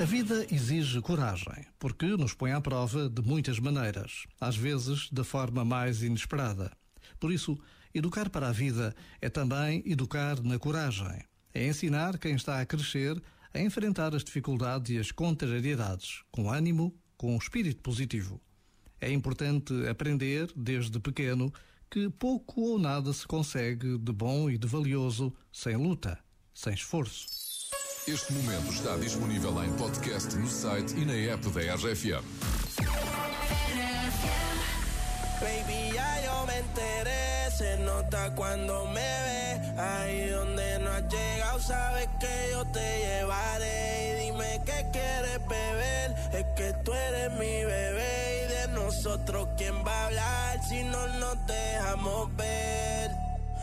A vida exige coragem, porque nos põe à prova de muitas maneiras, às vezes da forma mais inesperada. Por isso, educar para a vida é também educar na coragem. É ensinar quem está a crescer a enfrentar as dificuldades e as contrariedades, com ânimo, com espírito positivo. É importante aprender, desde pequeno, que pouco ou nada se consegue de bom e de valioso sem luta, sem esforço. Este momento está disponível em podcast no site e na app da RFM. Baby, ya yo me enteré, se nota cuando me ve. Ahí donde no has llegado, sabes que yo te llevaré. Y dime qué quieres beber, es que tú eres mi bebé. Y de nosotros, ¿quién va a hablar si no nos dejamos ver?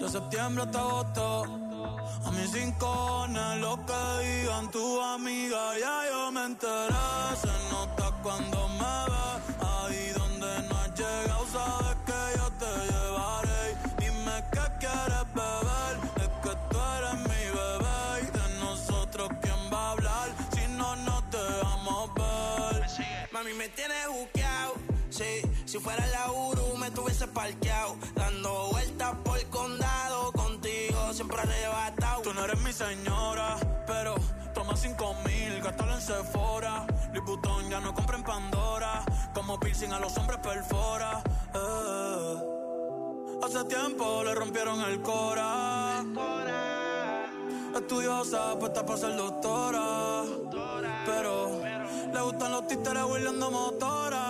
de septiembre hasta agosto. A mis rincones, lo que digan tu amiga, ya yo me enteré. Se nota cuando me ve, ahí donde no has llegado, sabes que yo te llevaré. Dime qué quieres beber, es que tú eres mi bebé. Y de nosotros, ¿quién va a hablar si no nos dejamos ver? Mami, me tienes buqueado. Si fuera la Uru me tuviese parqueado. Dando vueltas por el condado. Contigo siempre arrebatado. Tú no eres mi señora, pero toma cinco mil, gástalo en Sephora. Liputón ya no compra en Pandora. Como piercing a los hombres perfora. Eh. Hace tiempo le rompieron el cora. Estudiosa, puesta para ser doctora. Pero le gustan los títeres huirleando motora.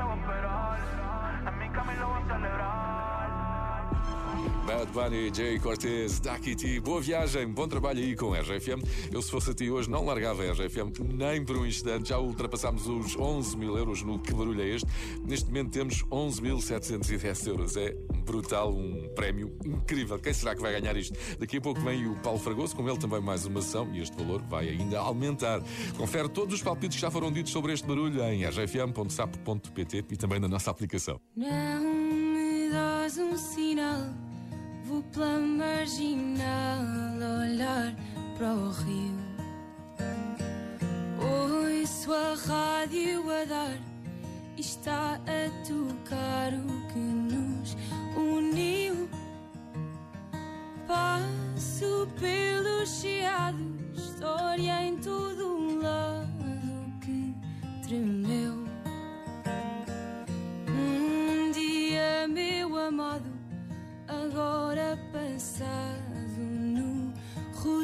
I'm Bad Bunny, Jay Cortez, Dakiti, boa viagem, bom trabalho aí com a RFM. Eu, se fosse a ti hoje, não largava a RFM nem por um instante. Já ultrapassámos os 11 mil euros no Que Barulho é Este. Neste momento temos 11.710 euros. É brutal, um prémio incrível. Quem será que vai ganhar isto? Daqui a pouco vem o Paulo Fragoso, com ele também mais uma ação e este valor vai ainda aumentar. Confere todos os palpites que já foram ditos sobre este barulho em rfm.sapo.pt e também na nossa aplicação. Não me dás um sinal, vou pela marginal olhar para o rio. Ouço a rádio a dar está a tocar o que nos uniu.